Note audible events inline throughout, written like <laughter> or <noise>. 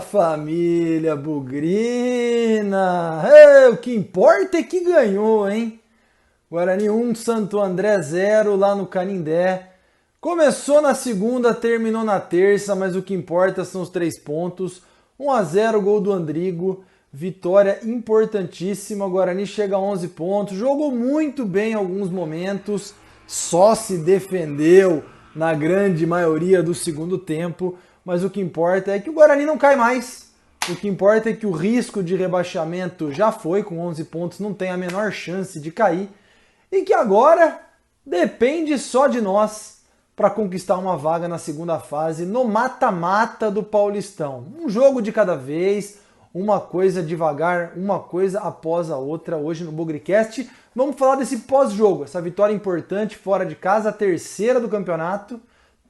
Família Bugrina! Ei, o que importa é que ganhou, hein? Guarani 1, Santo André 0 lá no Canindé. Começou na segunda, terminou na terça, mas o que importa são os três pontos. 1 a 0 gol do Andrigo. Vitória importantíssima. Guarani chega a 11 pontos. Jogou muito bem em alguns momentos. Só se defendeu na grande maioria do segundo tempo mas o que importa é que o Guarani não cai mais. O que importa é que o risco de rebaixamento já foi, com 11 pontos, não tem a menor chance de cair. E que agora depende só de nós para conquistar uma vaga na segunda fase no mata-mata do Paulistão. Um jogo de cada vez, uma coisa devagar, uma coisa após a outra. Hoje no Bugrecast, vamos falar desse pós-jogo, essa vitória importante fora de casa, a terceira do campeonato,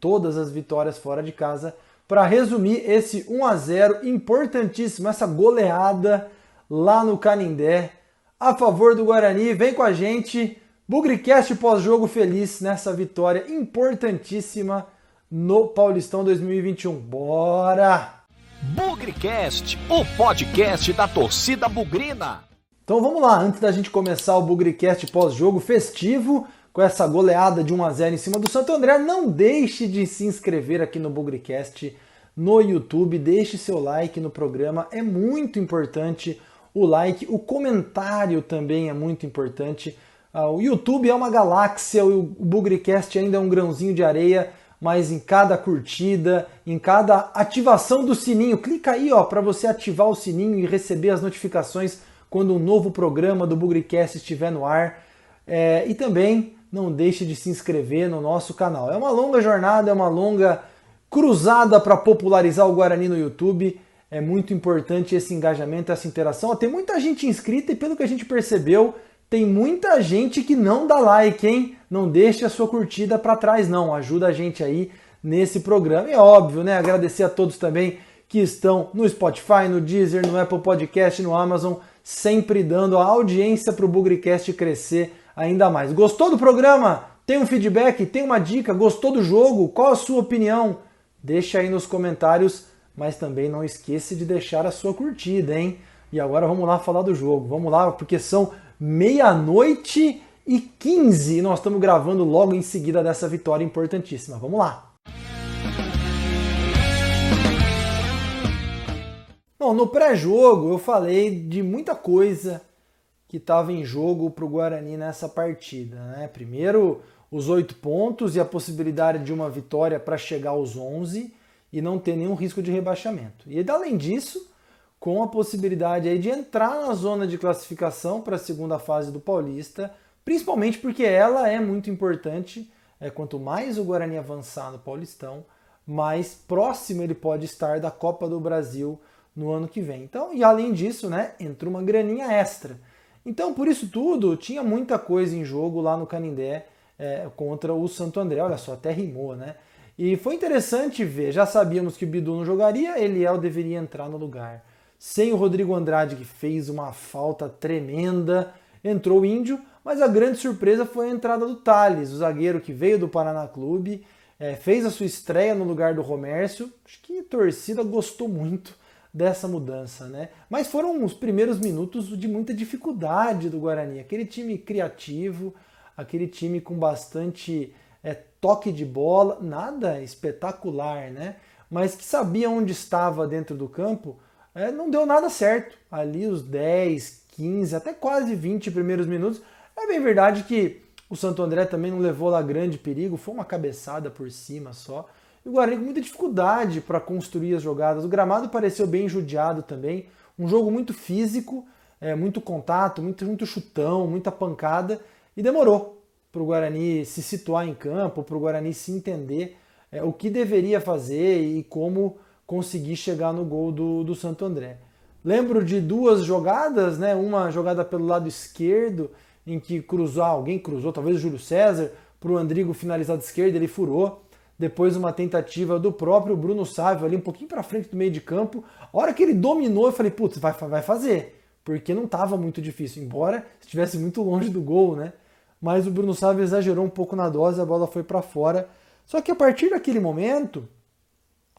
todas as vitórias fora de casa para resumir esse 1 a 0 importantíssimo, essa goleada lá no Canindé a favor do Guarani. Vem com a gente, Bugricast pós-jogo feliz nessa vitória importantíssima no Paulistão 2021. Bora! Bugricast, o podcast da torcida bugrina. Então vamos lá, antes da gente começar o Bugricast pós-jogo festivo, com essa goleada de 1 a 0 em cima do Santo André, não deixe de se inscrever aqui no Bugrecast no YouTube, deixe seu like no programa, é muito importante o like, o comentário também é muito importante. Uh, o YouTube é uma galáxia, o Bugrecast ainda é um grãozinho de areia, mas em cada curtida, em cada ativação do sininho, clica aí ó para você ativar o sininho e receber as notificações quando um novo programa do Bugrecast estiver no ar. É, e também não deixe de se inscrever no nosso canal. É uma longa jornada, é uma longa cruzada para popularizar o Guarani no YouTube. É muito importante esse engajamento, essa interação. Tem muita gente inscrita e pelo que a gente percebeu, tem muita gente que não dá like, hein? Não deixe a sua curtida para trás não. Ajuda a gente aí nesse programa. É óbvio, né? Agradecer a todos também que estão no Spotify, no Deezer, no Apple Podcast, no Amazon, sempre dando a audiência para o Bugrecast crescer ainda mais. Gostou do programa? Tem um feedback? Tem uma dica? Gostou do jogo? Qual a sua opinião? Deixa aí nos comentários, mas também não esqueça de deixar a sua curtida, hein? E agora vamos lá falar do jogo. Vamos lá, porque são meia-noite e 15 e nós estamos gravando logo em seguida dessa vitória importantíssima. Vamos lá! Bom, no pré-jogo eu falei de muita coisa que estava em jogo para o Guarani nessa partida. Né? Primeiro, os oito pontos e a possibilidade de uma vitória para chegar aos 11 e não ter nenhum risco de rebaixamento. E além disso, com a possibilidade aí de entrar na zona de classificação para a segunda fase do Paulista, principalmente porque ela é muito importante. É, quanto mais o Guarani avançar no Paulistão, mais próximo ele pode estar da Copa do Brasil no ano que vem. Então, e além disso, né, entra uma graninha extra. Então, por isso tudo, tinha muita coisa em jogo lá no Canindé é, contra o Santo André. Olha só, até rimou, né? E foi interessante ver, já sabíamos que o Bidu não jogaria, Eliel deveria entrar no lugar. Sem o Rodrigo Andrade, que fez uma falta tremenda, entrou o Índio, mas a grande surpresa foi a entrada do Thales, o zagueiro que veio do Paraná Clube, é, fez a sua estreia no lugar do Romércio. Acho que a torcida gostou muito dessa mudança, né? Mas foram os primeiros minutos de muita dificuldade do Guarani, aquele time criativo, aquele time com bastante é, toque de bola, nada espetacular, né? Mas que sabia onde estava dentro do campo, é, não deu nada certo. Ali os 10, 15, até quase 20 primeiros minutos. É bem verdade que o Santo André também não levou lá grande perigo, foi uma cabeçada por cima só. O Guarani com muita dificuldade para construir as jogadas. O gramado pareceu bem judiado também. Um jogo muito físico, é, muito contato, muito, muito chutão, muita pancada e demorou para o Guarani se situar em campo, para o Guarani se entender é, o que deveria fazer e como conseguir chegar no gol do, do Santo André. Lembro de duas jogadas, né? uma jogada pelo lado esquerdo, em que cruzou, alguém cruzou, talvez o Júlio César, para o Andrigo finalizar de esquerda, ele furou. Depois uma tentativa do próprio Bruno Sávio ali um pouquinho para frente do meio de campo. A hora que ele dominou, eu falei, putz, vai, vai fazer porque não estava muito difícil, embora estivesse muito longe do gol, né? Mas o Bruno Sávio exagerou um pouco na dose, a bola foi para fora. Só que a partir daquele momento,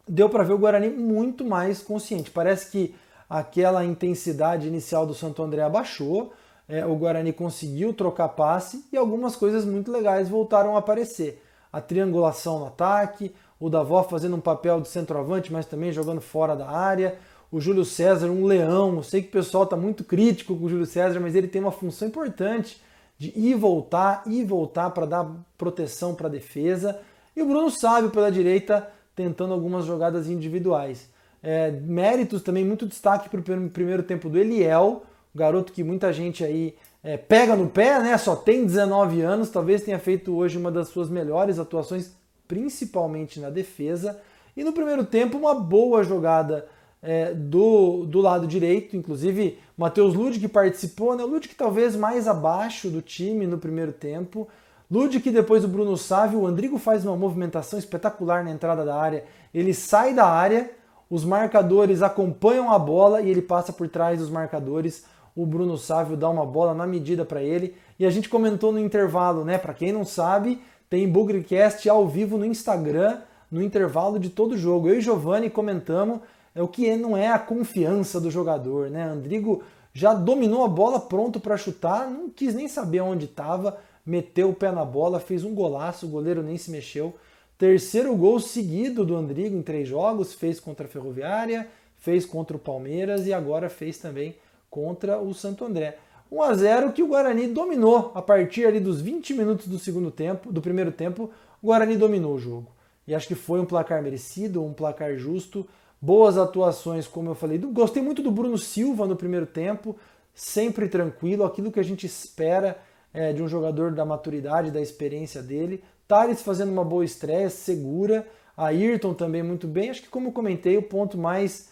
deu para ver o Guarani muito mais consciente. Parece que aquela intensidade inicial do Santo André abaixou, é, o Guarani conseguiu trocar passe e algumas coisas muito legais voltaram a aparecer. A triangulação no ataque, o Davó fazendo um papel de centroavante, mas também jogando fora da área, o Júlio César, um leão. Eu sei que o pessoal está muito crítico com o Júlio César, mas ele tem uma função importante de ir voltar, ir voltar para dar proteção para a defesa. E o Bruno Sábio pela direita tentando algumas jogadas individuais. É, méritos também, muito destaque para o primeiro tempo do Eliel, garoto que muita gente aí é, pega no pé, né? Só tem 19 anos, talvez tenha feito hoje uma das suas melhores atuações, principalmente na defesa. E no primeiro tempo, uma boa jogada é, do, do lado direito, inclusive Matheus Lud que participou, né? Lud que talvez mais abaixo do time no primeiro tempo. Lud que depois do Bruno Sávio, o Andrigo faz uma movimentação espetacular na entrada da área. Ele sai da área, os marcadores acompanham a bola e ele passa por trás dos marcadores. O Bruno Sávio dá uma bola na medida para ele. E a gente comentou no intervalo, né? Para quem não sabe, tem Bugrecast ao vivo no Instagram, no intervalo de todo jogo. Eu e Giovanni comentamos é o que não é a confiança do jogador, né? Andrigo já dominou a bola pronto para chutar, não quis nem saber onde estava, meteu o pé na bola, fez um golaço, o goleiro nem se mexeu. Terceiro gol seguido do Andrigo em três jogos, fez contra a Ferroviária, fez contra o Palmeiras e agora fez também contra o Santo André. 1 a 0 que o Guarani dominou a partir ali dos 20 minutos do segundo tempo, do primeiro tempo, o Guarani dominou o jogo. E acho que foi um placar merecido, um placar justo boas atuações, como eu falei. Gostei muito do Bruno Silva no primeiro tempo, sempre tranquilo, aquilo que a gente espera é, de um jogador da maturidade, da experiência dele. Thales fazendo uma boa estreia, segura. Ayrton também muito bem. Acho que, como comentei, o ponto mais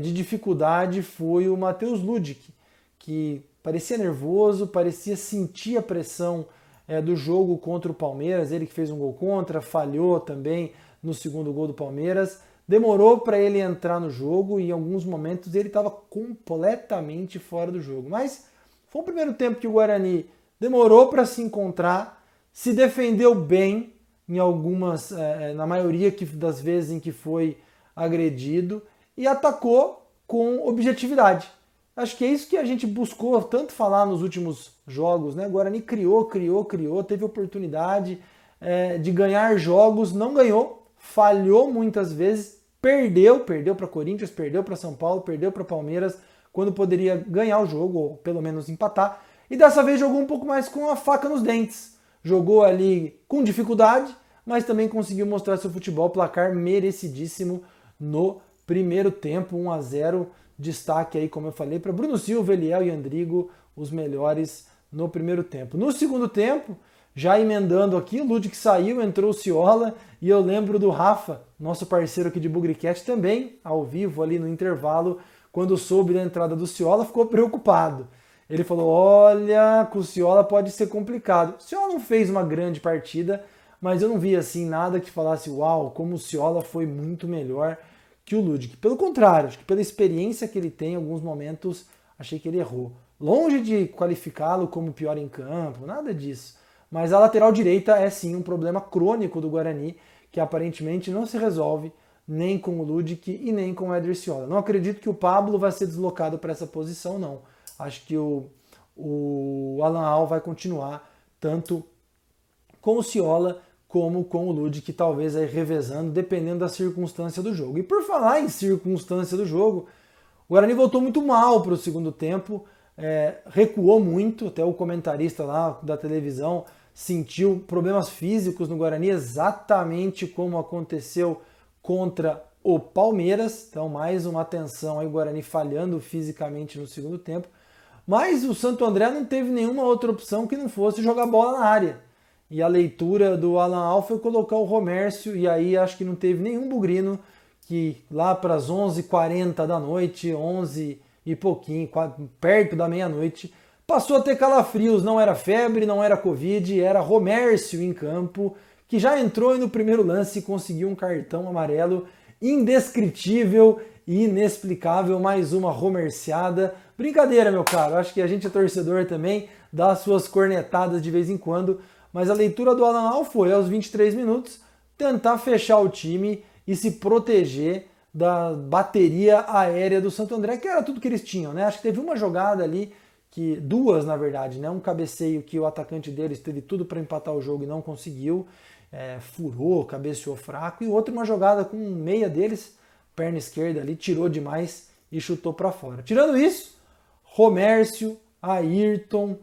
de dificuldade foi o Matheus Ludic, que parecia nervoso, parecia sentir a pressão é, do jogo contra o Palmeiras. Ele que fez um gol contra, falhou também no segundo gol do Palmeiras. Demorou para ele entrar no jogo e em alguns momentos ele estava completamente fora do jogo. Mas foi o primeiro tempo que o Guarani demorou para se encontrar, se defendeu bem em algumas, é, na maioria das vezes em que foi agredido e atacou com objetividade. Acho que é isso que a gente buscou tanto falar nos últimos jogos, né? Guarani criou, criou, criou, teve oportunidade é, de ganhar jogos, não ganhou, falhou muitas vezes, Perdeu, perdeu para Corinthians, perdeu para São Paulo, perdeu para Palmeiras, quando poderia ganhar o jogo, ou pelo menos empatar. E dessa vez jogou um pouco mais com a faca nos dentes. Jogou ali com dificuldade, mas também conseguiu mostrar seu futebol, placar merecidíssimo no primeiro tempo, 1 a 0. Destaque aí, como eu falei, para Bruno Silva, Eliel e Andrigo, os melhores no primeiro tempo. No segundo tempo, já emendando aqui, o Ludwig saiu, entrou o Ciola, e eu lembro do Rafa, nosso parceiro aqui de Bugricat, também, ao vivo, ali no intervalo, quando soube da entrada do Ciola, ficou preocupado. Ele falou: Olha, com o Ciola pode ser complicado. O Ciola não fez uma grande partida, mas eu não vi assim nada que falasse: Uau, como o Ciola foi muito melhor que o Ludwig. Pelo contrário, acho que pela experiência que ele tem, em alguns momentos achei que ele errou. Longe de qualificá-lo como pior em campo, nada disso. Mas a lateral direita é sim um problema crônico do Guarani, que aparentemente não se resolve nem com o Ludic e nem com o Eder Ciola. Não acredito que o Pablo vai ser deslocado para essa posição, não. Acho que o, o Alan Al vai continuar tanto com o Ciola como com o Ludic, talvez aí revezando, dependendo da circunstância do jogo. E por falar em circunstância do jogo, o Guarani voltou muito mal para o segundo tempo, é, recuou muito, até o comentarista lá da televisão sentiu problemas físicos no Guarani, exatamente como aconteceu contra o Palmeiras. Então, mais uma atenção aí, o Guarani falhando fisicamente no segundo tempo. Mas o Santo André não teve nenhuma outra opção que não fosse jogar bola na área. E a leitura do Alan Al foi colocar o Romércio, e aí acho que não teve nenhum bugrino que lá para as 11h40 da noite, 11 e pouquinho, perto da meia-noite, Passou a ter calafrios, não era febre, não era Covid, era Romércio em campo, que já entrou e no primeiro lance conseguiu um cartão amarelo indescritível e inexplicável, mais uma romerciada. Brincadeira, meu caro, acho que a gente é torcedor também, dá suas cornetadas de vez em quando, mas a leitura do Alan Al foi aos 23 minutos tentar fechar o time e se proteger da bateria aérea do Santo André, que era tudo que eles tinham, né? Acho que teve uma jogada ali que duas na verdade, né? Um cabeceio que o atacante deles teve tudo para empatar o jogo e não conseguiu, é, furou, cabeceou fraco, e outra uma jogada com meia deles, perna esquerda ali, tirou demais e chutou para fora. Tirando isso, Romércio, Ayrton,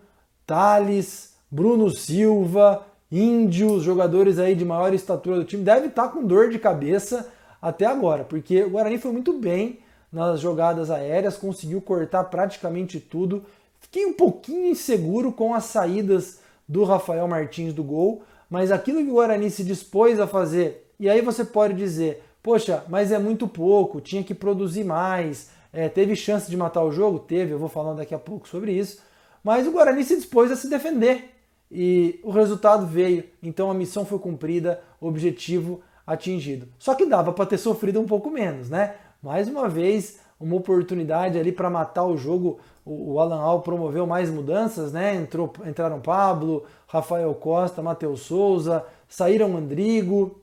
Thales, Bruno Silva, Índio, jogadores aí de maior estatura do time, deve estar tá com dor de cabeça até agora, porque o Guarani foi muito bem nas jogadas aéreas, conseguiu cortar praticamente tudo. Fiquei um pouquinho inseguro com as saídas do Rafael Martins do gol, mas aquilo que o Guarani se dispôs a fazer, e aí você pode dizer, poxa, mas é muito pouco, tinha que produzir mais, é, teve chance de matar o jogo? Teve, eu vou falando daqui a pouco sobre isso, mas o Guarani se dispôs a se defender e o resultado veio, então a missão foi cumprida, objetivo atingido. Só que dava para ter sofrido um pouco menos, né? Mais uma vez, uma oportunidade ali para matar o jogo. O Alan Al promoveu mais mudanças, né? Entrou, entraram Pablo, Rafael Costa, Matheus Souza, saíram Andrigo,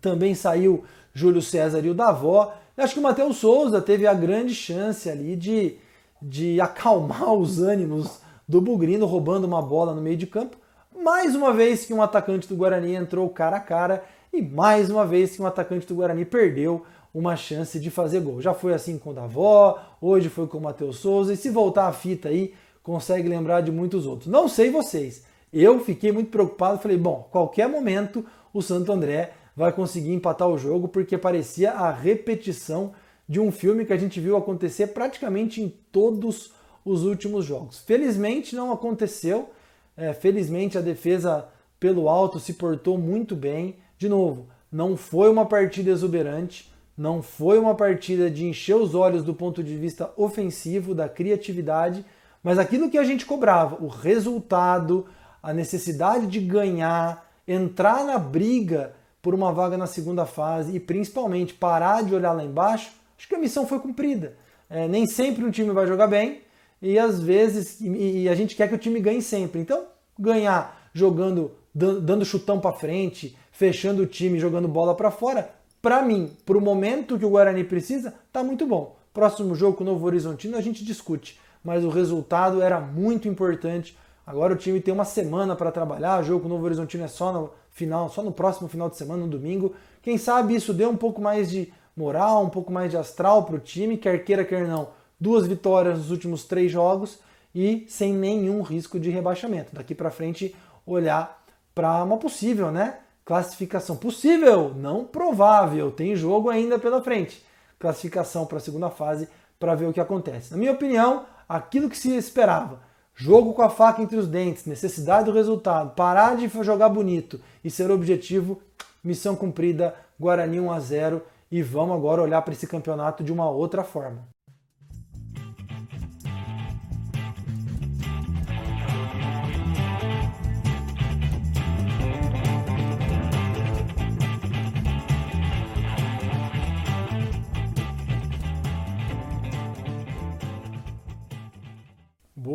também saiu Júlio César e o Davó. Eu acho que o Matheus Souza teve a grande chance ali de, de acalmar <laughs> os ânimos do Bugrino, roubando uma bola no meio de campo. Mais uma vez que um atacante do Guarani entrou cara a cara e mais uma vez que um atacante do Guarani perdeu uma chance de fazer gol. Já foi assim com o Davó, hoje foi com o Matheus Souza, e se voltar a fita aí, consegue lembrar de muitos outros. Não sei vocês, eu fiquei muito preocupado, falei, bom, qualquer momento o Santo André vai conseguir empatar o jogo, porque parecia a repetição de um filme que a gente viu acontecer praticamente em todos os últimos jogos. Felizmente não aconteceu, é, felizmente a defesa pelo alto se portou muito bem, de novo, não foi uma partida exuberante, não foi uma partida de encher os olhos do ponto de vista ofensivo, da criatividade, mas aquilo que a gente cobrava, o resultado, a necessidade de ganhar, entrar na briga por uma vaga na segunda fase e principalmente parar de olhar lá embaixo, acho que a missão foi cumprida. É, nem sempre um time vai jogar bem e às vezes e, e a gente quer que o time ganhe sempre. Então, ganhar jogando, dando chutão para frente, fechando o time, jogando bola para fora, para mim, para o momento que o Guarani precisa, tá muito bom. Próximo jogo com o Novo Horizontino a gente discute, mas o resultado era muito importante. Agora o time tem uma semana para trabalhar, o jogo com o Novo Horizontino é só no final, só no próximo final de semana, no domingo. Quem sabe isso deu um pouco mais de moral, um pouco mais de astral para o time, quer queira, quer não. Duas vitórias nos últimos três jogos e sem nenhum risco de rebaixamento. Daqui para frente, olhar para uma possível, né? Classificação possível, não provável, tem jogo ainda pela frente. Classificação para a segunda fase para ver o que acontece. Na minha opinião, aquilo que se esperava. Jogo com a faca entre os dentes, necessidade do resultado, parar de jogar bonito e ser objetivo, missão cumprida, Guarani 1 a 0 e vamos agora olhar para esse campeonato de uma outra forma.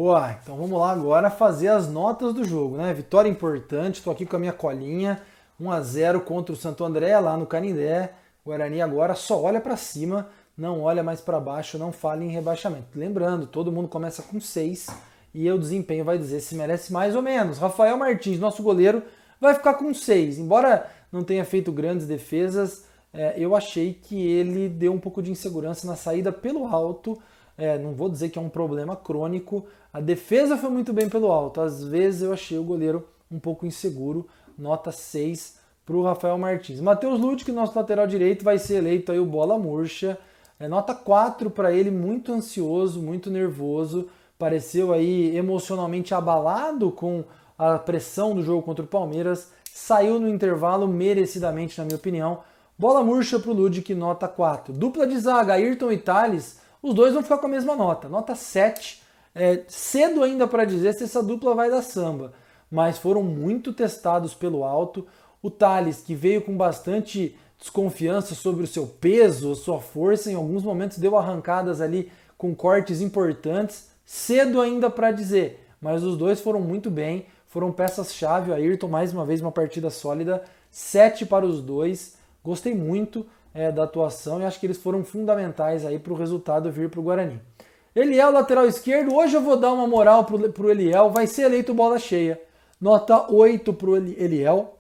Boa, então vamos lá agora fazer as notas do jogo, né? Vitória importante, estou aqui com a minha colinha, 1 a 0 contra o Santo André lá no Canindé. Guarani agora só olha para cima, não olha mais para baixo, não fala em rebaixamento. Lembrando, todo mundo começa com 6 e o desempenho vai dizer se merece mais ou menos. Rafael Martins, nosso goleiro, vai ficar com 6. Embora não tenha feito grandes defesas, é, eu achei que ele deu um pouco de insegurança na saída pelo alto. É, não vou dizer que é um problema crônico, a defesa foi muito bem pelo alto. Às vezes eu achei o goleiro um pouco inseguro. Nota 6 para o Rafael Martins. Matheus Ludwig, nosso lateral direito, vai ser eleito aí o bola murcha. É, nota 4 para ele, muito ansioso, muito nervoso. Pareceu aí emocionalmente abalado com a pressão do jogo contra o Palmeiras. Saiu no intervalo merecidamente, na minha opinião. Bola murcha para o Ludwig, nota 4. Dupla de zaga, Ayrton e Thales, os dois vão ficar com a mesma nota. Nota 7 é cedo ainda para dizer se essa dupla vai dar samba, mas foram muito testados pelo alto. O Thales, que veio com bastante desconfiança sobre o seu peso, sua força, em alguns momentos deu arrancadas ali com cortes importantes, cedo ainda para dizer, mas os dois foram muito bem, foram peças-chave. O Ayrton, mais uma vez, uma partida sólida, 7 para os dois. Gostei muito é, da atuação e acho que eles foram fundamentais aí para o resultado vir para o Guarani. Eliel, lateral esquerdo, hoje eu vou dar uma moral para o Eliel, vai ser eleito bola cheia. Nota 8 para o Eliel.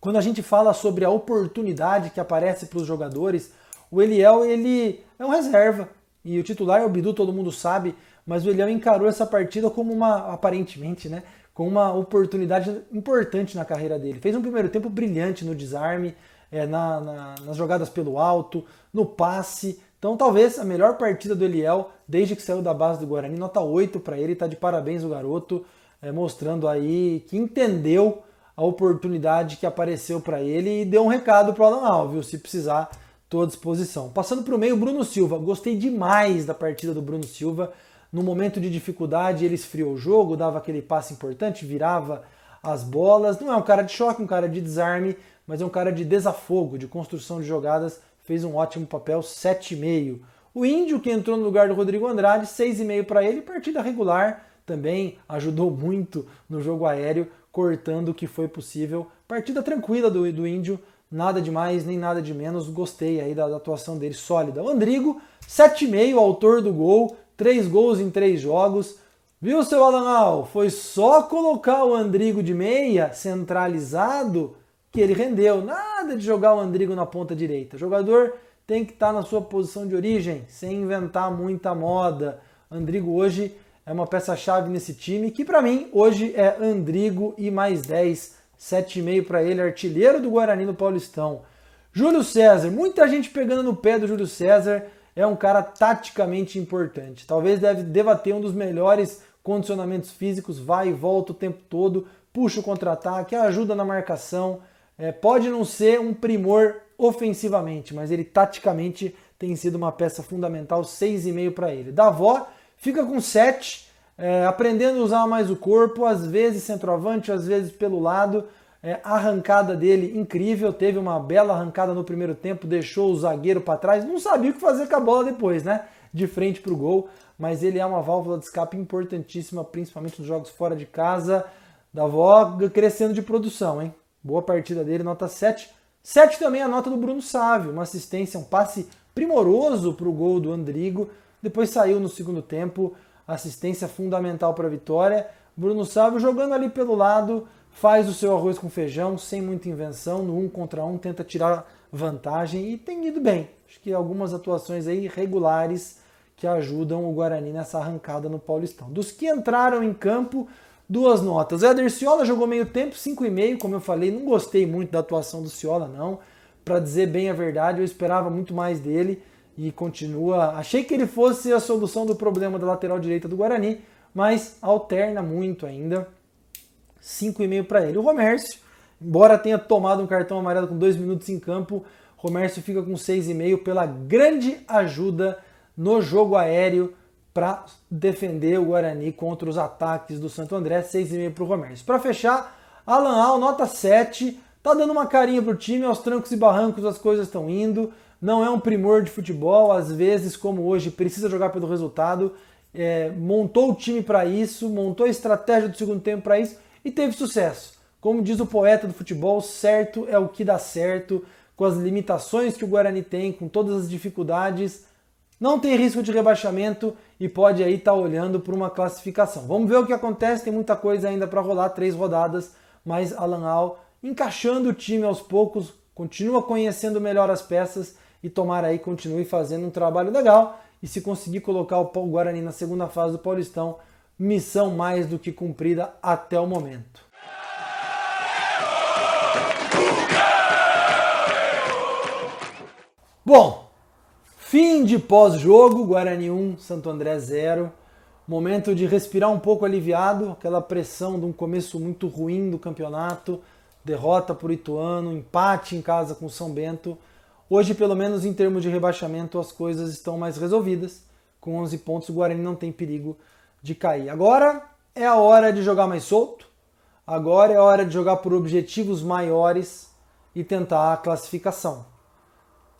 Quando a gente fala sobre a oportunidade que aparece para os jogadores, o Eliel ele é um reserva. E o titular é o Bidu, todo mundo sabe, mas o Eliel encarou essa partida como uma, aparentemente, né? Com uma oportunidade importante na carreira dele. Fez um primeiro tempo brilhante no desarme, é, na, na, nas jogadas pelo alto, no passe. Então, talvez a melhor partida do Eliel desde que saiu da base do Guarani. Nota 8 para ele, tá de parabéns o garoto, é, mostrando aí que entendeu a oportunidade que apareceu para ele e deu um recado para o Alan Alves, se precisar, estou à disposição. Passando para o meio, Bruno Silva. Gostei demais da partida do Bruno Silva. No momento de dificuldade, ele esfriou o jogo, dava aquele passe importante, virava as bolas. Não é um cara de choque, um cara de desarme, mas é um cara de desafogo, de construção de jogadas, fez um ótimo papel, 7,5. O Índio, que entrou no lugar do Rodrigo Andrade, 6,5 para ele, partida regular, também ajudou muito no jogo aéreo, cortando o que foi possível. Partida tranquila do, do Índio, nada de mais nem nada de menos, gostei aí da, da atuação dele, sólida. O Andrigo, 7,5, autor do gol, 3 gols em 3 jogos. Viu, seu Alanal? Foi só colocar o Andrigo de meia, centralizado, que ele rendeu. Nada de jogar o Andrigo na ponta direita. O jogador tem que estar na sua posição de origem, sem inventar muita moda. Andrigo hoje é uma peça-chave nesse time, que para mim hoje é Andrigo e mais 10, 7,5 para ele, artilheiro do Guarani no Paulistão. Júlio César, muita gente pegando no pé do Júlio César, é um cara taticamente importante. Talvez deve, deva ter um dos melhores condicionamentos físicos, vai e volta o tempo todo, puxa o contra-ataque, ajuda na marcação, é, pode não ser um primor ofensivamente, mas ele taticamente tem sido uma peça fundamental, 6,5 para ele. Davó fica com 7, é, aprendendo a usar mais o corpo, às vezes centroavante, às vezes pelo lado. É, a arrancada dele incrível, teve uma bela arrancada no primeiro tempo, deixou o zagueiro para trás, não sabia o que fazer com a bola depois, né? De frente para o gol, mas ele é uma válvula de escape importantíssima, principalmente nos jogos fora de casa. Davó crescendo de produção, hein? Boa partida dele, nota 7. 7 também a nota do Bruno Sávio, uma assistência, um passe primoroso para o gol do Andrigo. Depois saiu no segundo tempo, assistência fundamental para a vitória. Bruno Sávio jogando ali pelo lado, faz o seu arroz com feijão, sem muita invenção, no um contra um, tenta tirar vantagem e tem ido bem. Acho que algumas atuações aí regulares que ajudam o Guarani nessa arrancada no Paulistão. Dos que entraram em campo, duas notas. Éder Ciola jogou meio tempo, 5,5, como eu falei, não gostei muito da atuação do Ciola, não. Para dizer bem a verdade, eu esperava muito mais dele e continua. Achei que ele fosse a solução do problema da lateral direita do Guarani, mas alterna muito ainda. 5,5 para ele. O Romércio, embora tenha tomado um cartão amarelo com dois minutos em campo, Romércio fica com 6,5 pela grande ajuda no jogo aéreo para defender o Guarani contra os ataques do Santo André, 6,5 para o Romércio. Para fechar, Alan Al, nota 7, tá dando uma carinha pro time, aos trancos e barrancos as coisas estão indo, não é um primor de futebol, às vezes, como hoje, precisa jogar pelo resultado, é, montou o time para isso, montou a estratégia do segundo tempo para isso e teve sucesso. Como diz o poeta do futebol, certo é o que dá certo, com as limitações que o Guarani tem, com todas as dificuldades, não tem risco de rebaixamento e pode aí estar tá olhando para uma classificação. Vamos ver o que acontece, tem muita coisa ainda para rolar, três rodadas, mas Alan Al encaixando o time aos poucos, continua conhecendo melhor as peças e tomara aí continue fazendo um trabalho legal e se conseguir colocar o Guarani na segunda fase do Paulistão, missão mais do que cumprida até o momento. Bom, Fim de pós-jogo, Guarani 1, Santo André 0. Momento de respirar um pouco aliviado, aquela pressão de um começo muito ruim do campeonato, derrota por Ituano, empate em casa com São Bento. Hoje, pelo menos em termos de rebaixamento, as coisas estão mais resolvidas. Com 11 pontos, o Guarani não tem perigo de cair. Agora é a hora de jogar mais solto. Agora é a hora de jogar por objetivos maiores e tentar a classificação.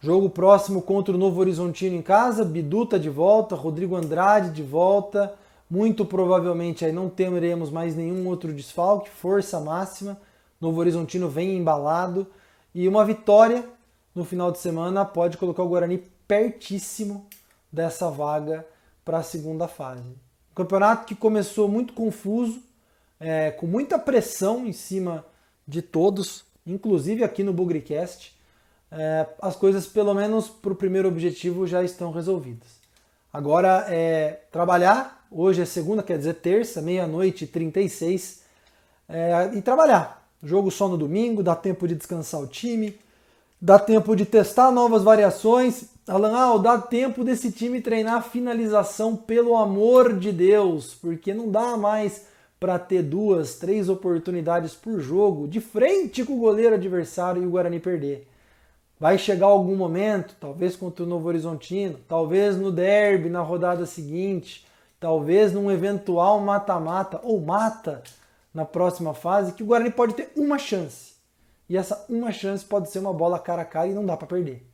Jogo próximo contra o Novo Horizontino em casa, Biduta de volta, Rodrigo Andrade de volta. Muito provavelmente aí não teremos mais nenhum outro desfalque, força máxima. Novo Horizontino vem embalado e uma vitória no final de semana pode colocar o Guarani pertíssimo dessa vaga para a segunda fase. Campeonato que começou muito confuso, é, com muita pressão em cima de todos, inclusive aqui no Bugricast. É, as coisas, pelo menos para o primeiro objetivo, já estão resolvidas. Agora é trabalhar. Hoje é segunda, quer dizer terça, meia-noite e 36. É, e trabalhar. Jogo só no domingo, dá tempo de descansar o time, dá tempo de testar novas variações. Alan, ah, dá tempo desse time treinar finalização, pelo amor de Deus, porque não dá mais para ter duas, três oportunidades por jogo de frente com o goleiro adversário e o Guarani perder. Vai chegar algum momento, talvez contra o Novo Horizontino, talvez no derby na rodada seguinte, talvez num eventual mata-mata ou mata na próxima fase, que o Guarani pode ter uma chance. E essa uma chance pode ser uma bola cara a cara e não dá para perder.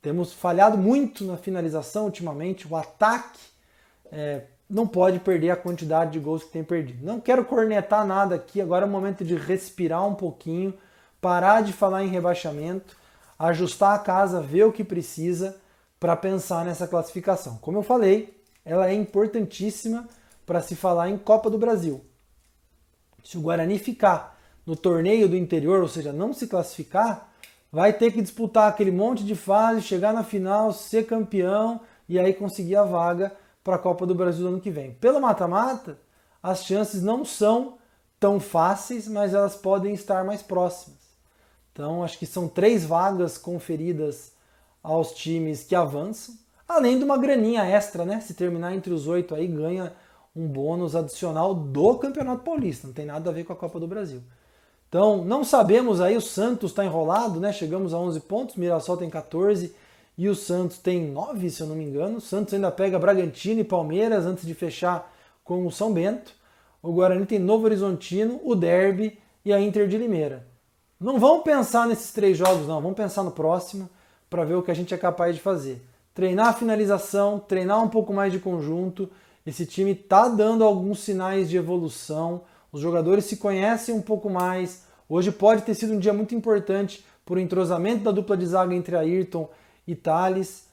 Temos falhado muito na finalização ultimamente, o ataque é, não pode perder a quantidade de gols que tem perdido. Não quero cornetar nada aqui, agora é o momento de respirar um pouquinho, parar de falar em rebaixamento, ajustar a casa, ver o que precisa para pensar nessa classificação. Como eu falei, ela é importantíssima para se falar em Copa do Brasil. Se o Guarani ficar no torneio do interior, ou seja, não se classificar, vai ter que disputar aquele monte de fase, chegar na final, ser campeão e aí conseguir a vaga para a Copa do Brasil no ano que vem. Pelo mata-mata, as chances não são tão fáceis, mas elas podem estar mais próximas. Então, acho que são três vagas conferidas aos times que avançam, além de uma graninha extra, né? Se terminar entre os oito aí, ganha um bônus adicional do Campeonato Paulista, não tem nada a ver com a Copa do Brasil. Então, não sabemos aí, o Santos está enrolado, né? Chegamos a 11 pontos, Mirassol tem 14 e o Santos tem nove, se eu não me engano. O Santos ainda pega Bragantino e Palmeiras antes de fechar com o São Bento. O Guarani tem Novo Horizontino, o Derby e a Inter de Limeira. Não vamos pensar nesses três jogos, não. Vamos pensar no próximo para ver o que a gente é capaz de fazer. Treinar a finalização, treinar um pouco mais de conjunto. Esse time está dando alguns sinais de evolução. Os jogadores se conhecem um pouco mais. Hoje pode ter sido um dia muito importante por entrosamento da dupla de zaga entre Ayrton e Thales,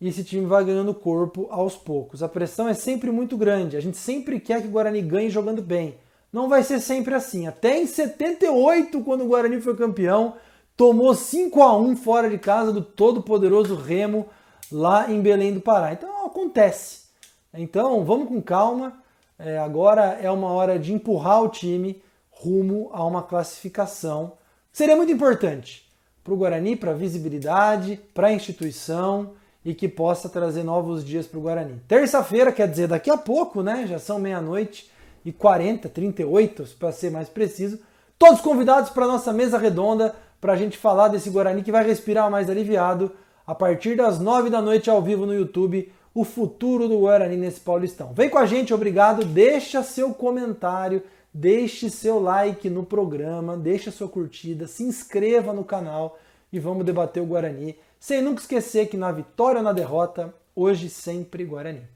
e esse time vai ganhando corpo aos poucos. A pressão é sempre muito grande, a gente sempre quer que o Guarani ganhe jogando bem. Não vai ser sempre assim. Até em 78, quando o Guarani foi campeão, tomou 5 a 1 fora de casa do todo-poderoso Remo lá em Belém do Pará. Então acontece. Então vamos com calma. É, agora é uma hora de empurrar o time rumo a uma classificação. Seria muito importante para o Guarani, para a visibilidade, para a instituição e que possa trazer novos dias para o Guarani. Terça-feira, quer dizer, daqui a pouco, né? Já são meia-noite e 40, 38, para ser mais preciso. Todos convidados para a nossa mesa redonda para a gente falar desse Guarani que vai respirar mais aliviado a partir das nove da noite ao vivo no YouTube. O futuro do Guarani nesse Paulistão. Vem com a gente, obrigado. Deixa seu comentário Deixe seu like no programa, deixe sua curtida, se inscreva no canal e vamos debater o Guarani. Sem nunca esquecer que na vitória ou na derrota, hoje sempre Guarani.